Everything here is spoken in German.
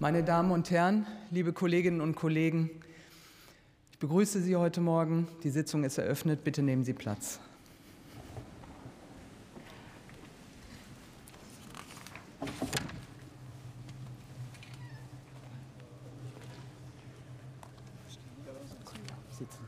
Meine Damen und Herren, liebe Kolleginnen und Kollegen, ich begrüße Sie heute Morgen. Die Sitzung ist eröffnet. Bitte nehmen Sie Platz. Sitzen.